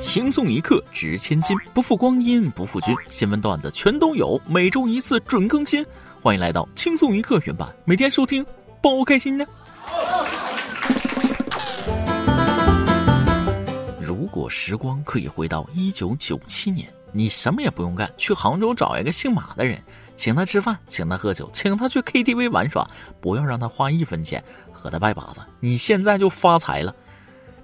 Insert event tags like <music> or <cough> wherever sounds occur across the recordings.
轻松一刻值千金，不负光阴不负君。新闻段子全都有，每周一次准更新。欢迎来到轻松一刻原版，每天收听，包开心呢。如果时光可以回到一九九七年，你什么也不用干，去杭州找一个姓马的人，请他吃饭，请他喝酒，请他去 KTV 玩耍，不要让他花一分钱，和他拜把子，你现在就发财了。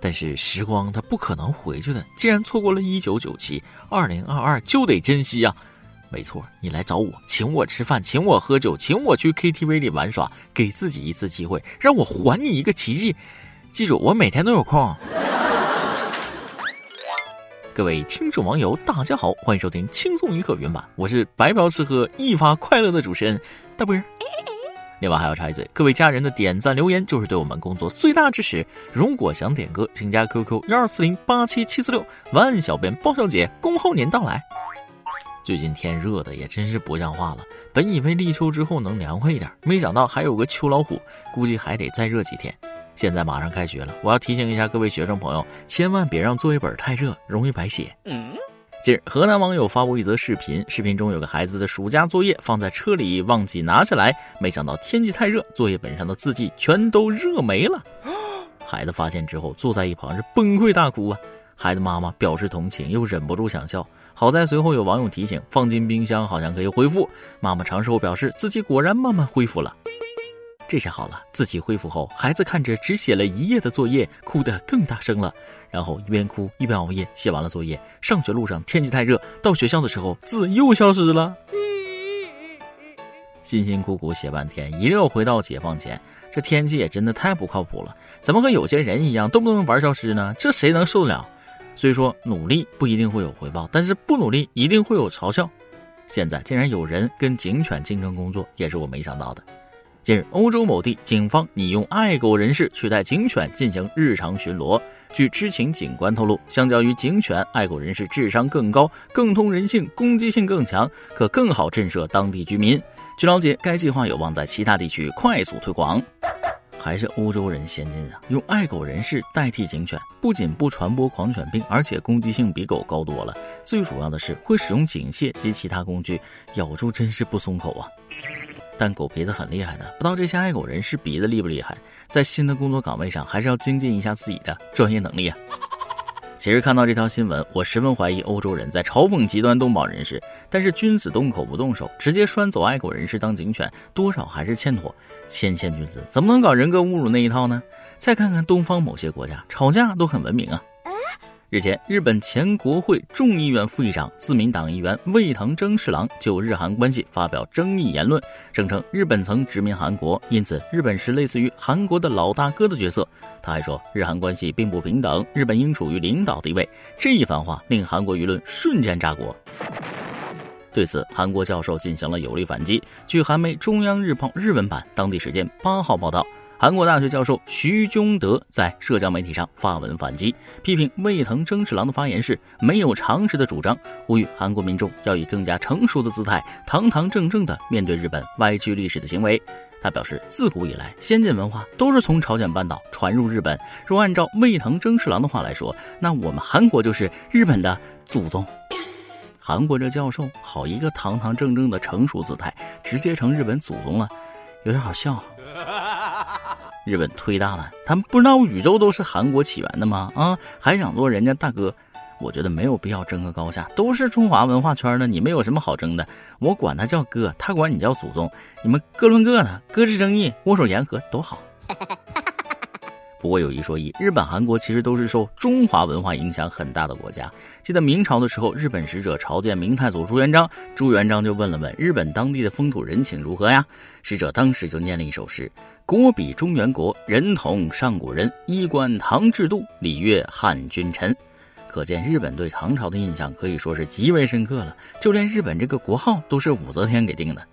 但是时光它不可能回去的，既然错过了一九九七，二零二二就得珍惜呀！没错，你来找我，请我吃饭，请我喝酒，请我去 KTV 里玩耍，给自己一次机会，让我还你一个奇迹。记住，我每天都有空。<laughs> 各位听众网友，大家好，欢迎收听轻松一刻原版，我是白嫖吃喝一发快乐的主持人大波儿。另外还要插一嘴，各位家人的点赞留言就是对我们工作最大支持。如果想点歌，请加 QQ 幺二四零八七七四六，万小编包小姐恭候您到来。最近天热的也真是不像话了，本以为立秋之后能凉快一点，没想到还有个秋老虎，估计还得再热几天。现在马上开学了，我要提醒一下各位学生朋友，千万别让作业本太热，容易白写。近日，河南网友发布一则视频，视频中有个孩子的暑假作业放在车里，忘记拿下来，没想到天气太热，作业本上的字迹全都热没了。<gasps> 孩子发现之后，坐在一旁是崩溃大哭啊！孩子妈妈表示同情，又忍不住想笑。好在随后有网友提醒，放进冰箱好像可以恢复。妈妈尝试后表示，自己果然慢慢恢复了。这下好了，自己恢复后，孩子看着只写了一页的作业，哭得更大声了。然后一边哭一边熬夜写完了作业。上学路上天气太热，到学校的时候字又消失了。辛辛苦苦写半天，一热回到解放前，这天气也真的太不靠谱了。怎么和有些人一样，动不动玩消失呢？这谁能受得了？虽说努力不一定会有回报，但是不努力一定会有嘲笑。现在竟然有人跟警犬竞争工作，也是我没想到的。近日，欧洲某地警方拟用爱狗人士取代警犬进行日常巡逻。据知情警官透露，相较于警犬，爱狗人士智商更高，更通人性，攻击性更强，可更好震慑当地居民。据了解，该计划有望在其他地区快速推广。还是欧洲人先进啊！用爱狗人士代替警犬，不仅不传播狂犬病，而且攻击性比狗高多了。最主要的是会使用警械及其他工具，咬住真是不松口啊！但狗鼻子很厉害的，不知道这些爱狗人士鼻子厉不厉害？在新的工作岗位上，还是要精进一下自己的专业能力啊。其实看到这条新闻，我十分怀疑欧洲人在嘲讽极端动保人士。但是君子动口不动手，直接拴走爱狗人士当警犬，多少还是欠妥。谦谦君子怎么能搞人格侮辱那一套呢？再看看东方某些国家，吵架都很文明啊。日前，日本前国会众议院副议长、自民党议员魏藤征士郎就日韩关系发表争议言论，声称日本曾殖民韩国，因此日本是类似于韩国的老大哥的角色。他还说，日韩关系并不平等，日本应处于领导地位。这一番话令韩国舆论瞬间炸锅。对此，韩国教授进行了有力反击。据韩媒中央日报日文版当地时间八号报道。韩国大学教授徐宗德在社交媒体上发文反击，批评魏藤征士郎的发言是没有常识的主张，呼吁韩国民众要以更加成熟的姿态，堂堂正正地面对日本歪曲历史的行为。他表示，自古以来，先进文化都是从朝鲜半岛传入日本。若按照魏藤征士郎的话来说，那我们韩国就是日本的祖宗。韩国这教授好一个堂堂正正的成熟姿态，直接成日本祖宗了，有点好笑。日本忒大了，他们不知道宇宙都是韩国起源的吗？啊，还想做人家大哥？我觉得没有必要争个高下，都是中华文化圈的，你们有什么好争的？我管他叫哥，他管你叫祖宗，你们各论各的，搁置争议，握手言和，多好。<laughs> 不过有一说一，日本、韩国其实都是受中华文化影响很大的国家。记得明朝的时候，日本使者朝见明太祖朱元璋，朱元璋就问了问日本当地的风土人情如何呀？使者当时就念了一首诗：“国比中原国，人同上古人，衣冠唐制度，礼乐汉君臣。”可见日本对唐朝的印象可以说是极为深刻了。就连日本这个国号都是武则天给定的。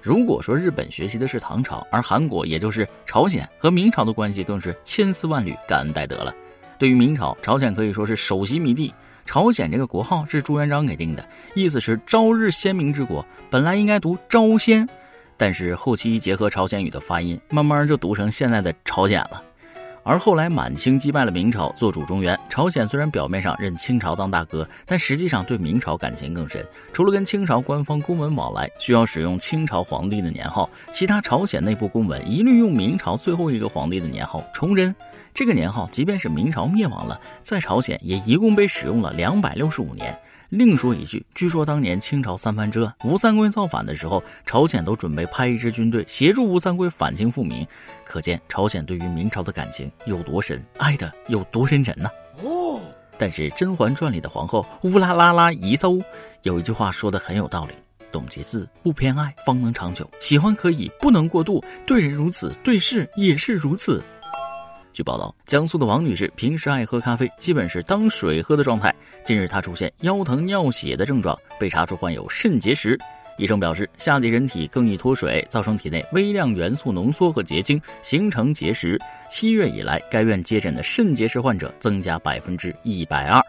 如果说日本学习的是唐朝，而韩国也就是朝鲜和明朝的关系更是千丝万缕，感恩戴德了。对于明朝，朝鲜可以说是首席迷弟。朝鲜这个国号是朱元璋给定的，意思是朝日鲜明之国，本来应该读朝鲜，但是后期结合朝鲜语的发音，慢慢就读成现在的朝鲜了。而后来满清击败了明朝，做主中原。朝鲜虽然表面上认清朝当大哥，但实际上对明朝感情更深。除了跟清朝官方公文往来需要使用清朝皇帝的年号，其他朝鲜内部公文一律用明朝最后一个皇帝的年号崇祯。这个年号，即便是明朝灭亡了，在朝鲜也一共被使用了两百六十五年。另说一句，据说当年清朝三藩之乱，吴三桂造反的时候，朝鲜都准备派一支军队协助吴三桂反清复明，可见朝鲜对于明朝的感情有多深，爱的有多深沉呢？哦。但是《甄嬛传》里的皇后乌拉拉拉宜搜有一句话说的很有道理：懂节制，不偏爱，方能长久。喜欢可以，不能过度。对人如此，对事也是如此。据报道，江苏的王女士平时爱喝咖啡，基本是当水喝的状态。近日，她出现腰疼、尿血的症状，被查出患有肾结石。医生表示，夏季人体更易脱水，造成体内微量元素浓缩和结晶，形成结石。七月以来，该院接诊的肾结石患者增加百分之一百二。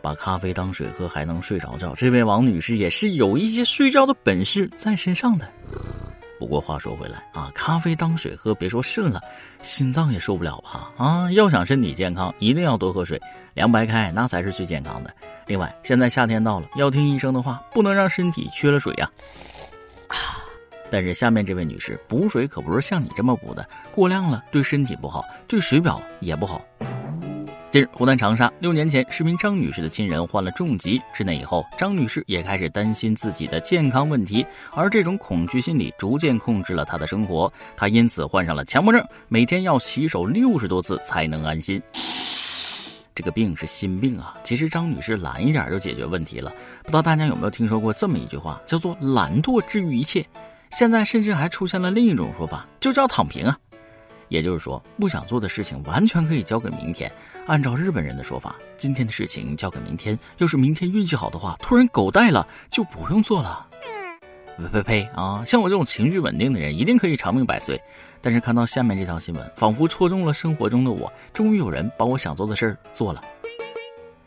把咖啡当水喝还能睡着觉，这位王女士也是有一些睡觉的本事在身上的。不过话说回来啊，咖啡当水喝，别说肾了，心脏也受不了吧？啊，要想身体健康，一定要多喝水，凉白开那才是最健康的。另外，现在夏天到了，要听医生的话，不能让身体缺了水呀。但是下面这位女士补水可不是像你这么补的，过量了对身体不好，对水表也不好。近日，湖南长沙六年前，市民张女士的亲人患了重疾。自那以后，张女士也开始担心自己的健康问题，而这种恐惧心理逐渐控制了她的生活。她因此患上了强迫症，每天要洗手六十多次才能安心。这个病是心病啊！其实张女士懒一点就解决问题了。不知道大家有没有听说过这么一句话，叫做“懒惰治愈一切”。现在甚至还出现了另一种说法，就叫“躺平”啊。也就是说，不想做的事情完全可以交给明天。按照日本人的说法，今天的事情交给明天，要是明天运气好的话，突然狗带了就不用做了。呸呸呸啊！像我这种情绪稳定的人，一定可以长命百岁。但是看到下面这条新闻，仿佛戳中了生活中的我。终于有人把我想做的事儿做了。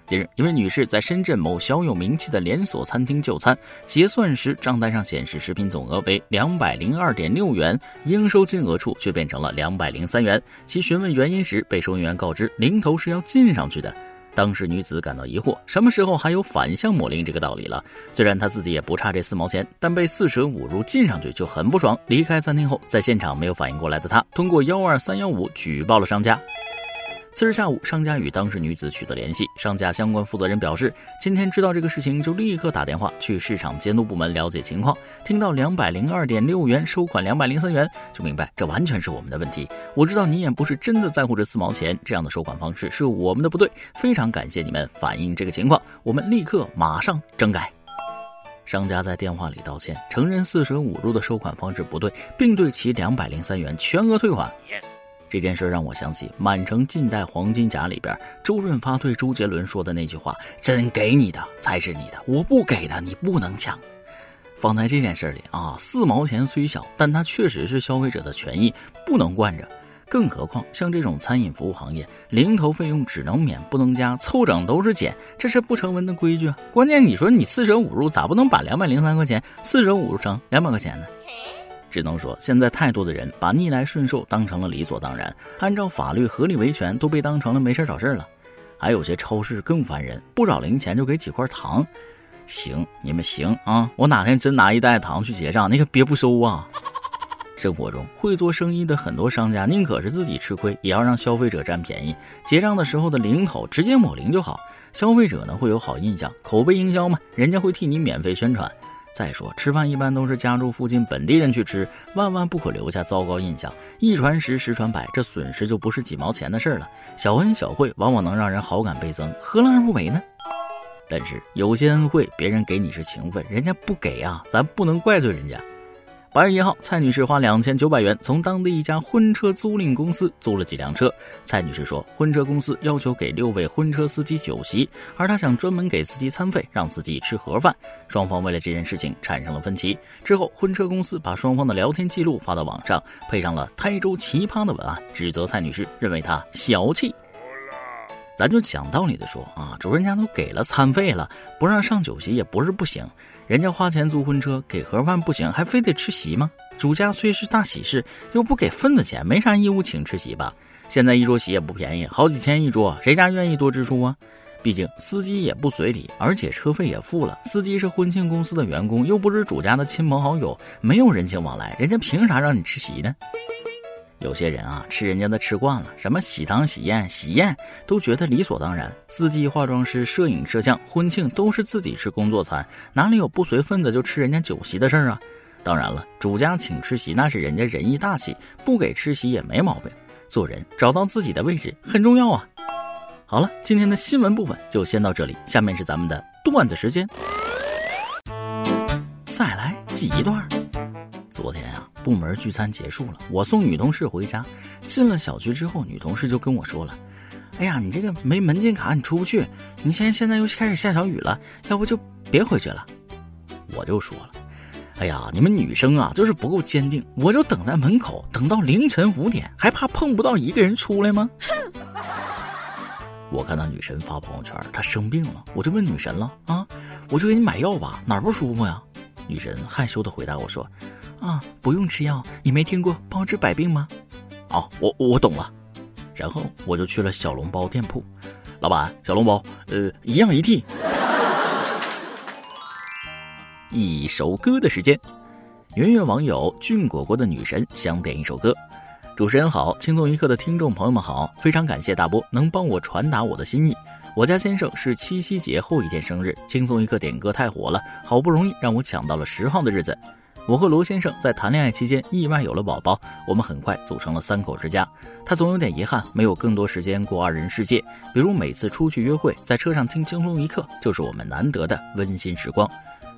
近日，一位女士在深圳某小有名气的连锁餐厅就餐，结算时账单上显示食品总额为两百零二点六元，应收金额处却变成了两百零三元。其询问原因时，被收银员告知零头是要进上去的。当时女子感到疑惑，什么时候还有反向抹零这个道理了？虽然她自己也不差这四毛钱，但被四舍五入进上去就很不爽。离开餐厅后，在现场没有反应过来的她，通过幺二三幺五举报了商家。次日下午，商家与当事女子取得联系。商家相关负责人表示，今天知道这个事情就立刻打电话去市场监督部门了解情况。听到两百零二点六元收款两百零三元，就明白这完全是我们的问题。我知道你也不是真的在乎这四毛钱，这样的收款方式是我们的不对。非常感谢你们反映这个情况，我们立刻马上整改。商家在电话里道歉，承认四舍五入的收款方式不对，并对其两百零三元全额退款。这件事让我想起《满城尽带黄金甲》里边周润发对周杰伦说的那句话：“真给你的才是你的，我不给的你不能抢。”放在这件事里啊，四毛钱虽小，但它确实是消费者的权益，不能惯着。更何况像这种餐饮服务行业，零头费用只能免不能加，凑整都是减，这是不成文的规矩啊。关键你说你四舍五入，咋不能把两百零三块钱四舍五入成两百块钱呢？只能说，现在太多的人把逆来顺受当成了理所当然，按照法律合理维权都被当成了没事找事了。还有些超市更烦人，不找零钱就给几块糖。行，你们行啊！我哪天真拿一袋糖去结账，你可别不收啊！生活中会做生意的很多商家，宁可是自己吃亏，也要让消费者占便宜。结账的时候的零头直接抹零就好，消费者呢会有好印象，口碑营销嘛，人家会替你免费宣传。再说，吃饭一般都是家住附近本地人去吃，万万不可留下糟糕印象。一传十，十传百，这损失就不是几毛钱的事了。小恩小惠往往能让人好感倍增，何乐而不为呢？但是有些恩惠，别人给你是情分，人家不给啊，咱不能怪罪人家。八月一号，蔡女士花两千九百元从当地一家婚车租赁公司租了几辆车。蔡女士说，婚车公司要求给六位婚车司机酒席，而她想专门给司机餐费，让司机吃盒饭。双方为了这件事情产生了分歧。之后，婚车公司把双方的聊天记录发到网上，配上了“台州奇葩”的文案，指责蔡女士，认为她小气。咱就讲道理的说啊，主人家都给了餐费了，不让上酒席也不是不行。人家花钱租婚车，给盒饭不行，还非得吃席吗？主家虽是大喜事，又不给份子钱，没啥义务请吃席吧？现在一桌席也不便宜，好几千一桌，谁家愿意多支出啊？毕竟司机也不随礼，而且车费也付了。司机是婚庆公司的员工，又不是主家的亲朋好友，没有人情往来，人家凭啥让你吃席呢？有些人啊，吃人家的吃惯了，什么喜糖、喜宴、喜宴都觉得理所当然。司机、化妆师、摄影、摄像，婚庆都是自己吃工作餐，哪里有不随份子就吃人家酒席的事儿啊？当然了，主家请吃席那是人家仁义大气，不给吃席也没毛病。做人找到自己的位置很重要啊。好了，今天的新闻部分就先到这里，下面是咱们的段子时间，再来挤一段。昨天啊，部门聚餐结束了，我送女同事回家。进了小区之后，女同事就跟我说了：“哎呀，你这个没门禁卡，你出不去。你现在现在又开始下小雨了，要不就别回去了。”我就说了：“哎呀，你们女生啊，就是不够坚定。我就等在门口，等到凌晨五点，还怕碰不到一个人出来吗？” <laughs> 我看到女神发朋友圈，她生病了，我就问女神了啊，我就给你买药吧，哪儿不舒服呀？女神害羞的回答我说。啊，不用吃药，你没听过包治百病吗？哦，我我懂了。然后我就去了小笼包店铺，老板，小笼包，呃，一样一屉。一首歌的时间，圆圆网友俊果果的女神想点一首歌。主持人好，轻松一刻的听众朋友们好，非常感谢大波能帮我传达我的心意。我家先生是七夕节后一天生日，轻松一刻点歌太火了，好不容易让我抢到了十号的日子。我和罗先生在谈恋爱期间意外有了宝宝，我们很快组成了三口之家。他总有点遗憾，没有更多时间过二人世界，比如每次出去约会，在车上听轻松一刻，就是我们难得的温馨时光。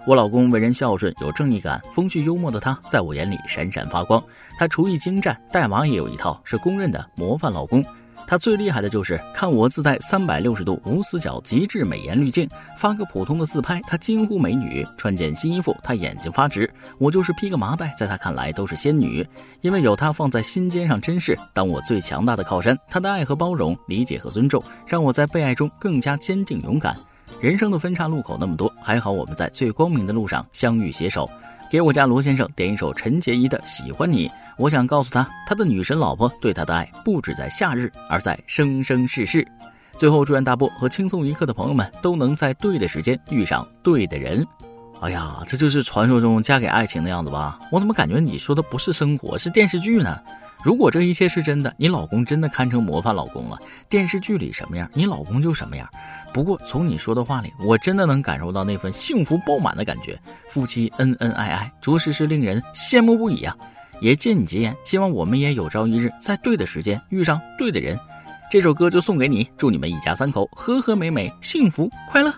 我老公为人孝顺，有正义感，风趣幽默的他，在我眼里闪闪发光。他厨艺精湛，带娃也有一套，是公认的模范老公。他最厉害的就是看我自带三百六十度无死角极致美颜滤镜，发个普通的自拍，他惊呼美女；穿件新衣服，他眼睛发直。我就是披个麻袋，在他看来都是仙女，因为有他放在心尖上，真是当我最强大的靠山。他的爱和包容、理解和尊重，让我在被爱中更加坚定勇敢。人生的分岔路口那么多，还好我们在最光明的路上相遇携手。给我家罗先生点一首陈洁仪的《喜欢你》。我想告诉他，他的女神老婆对他的爱不止在夏日，而在生生世世。最后，祝愿大波和轻松一刻的朋友们都能在对的时间遇上对的人。哎呀，这就是传说中嫁给爱情的样子吧？我怎么感觉你说的不是生活，是电视剧呢？如果这一切是真的，你老公真的堪称模范老公了。电视剧里什么样，你老公就什么样。不过从你说的话里，我真的能感受到那份幸福爆满的感觉。夫妻恩恩爱爱，着实是令人羡慕不已啊！也借你吉言，希望我们也有朝一日在对的时间遇上对的人。这首歌就送给你，祝你们一家三口和和美美，幸福快乐。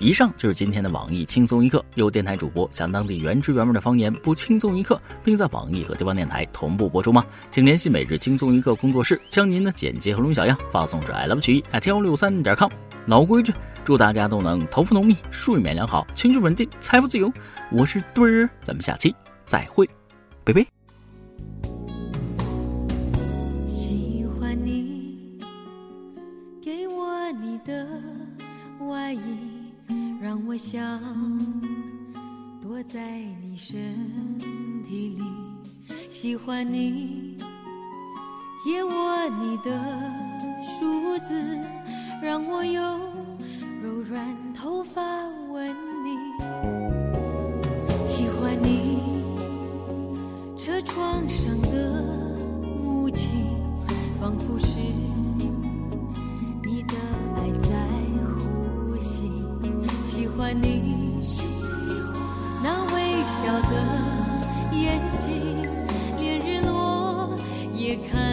以上就是今天的网易轻松一刻，由电台主播向当地原汁原味的方言播轻松一刻，并在网易和地方电台同步播出吗？请联系每日轻松一刻工作室，将您的简介和录音小样发送至 i love 曲艺 at 幺六三点 com。老规矩，祝大家都能头发浓密，睡眠良好，情绪稳定，财富自由。我是墩儿，咱们下期。再会，拜拜。喜欢你，给我你的外衣，让我想躲在你身体里。喜欢你，借我你的梳子，让我用柔软头发你那微笑的眼睛，连日落也看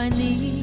怪你。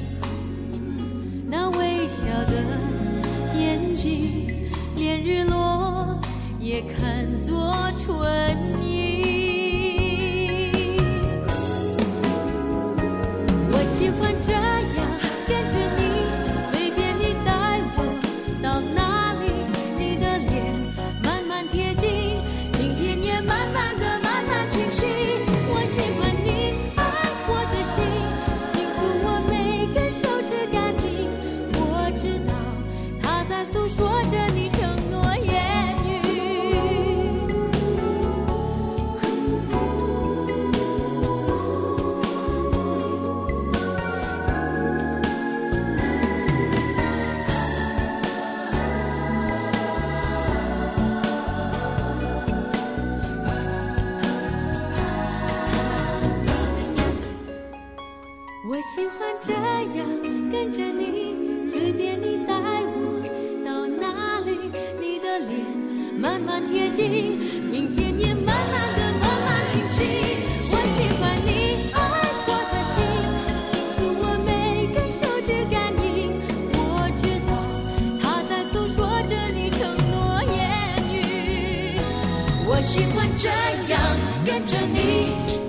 喜欢这样跟着你，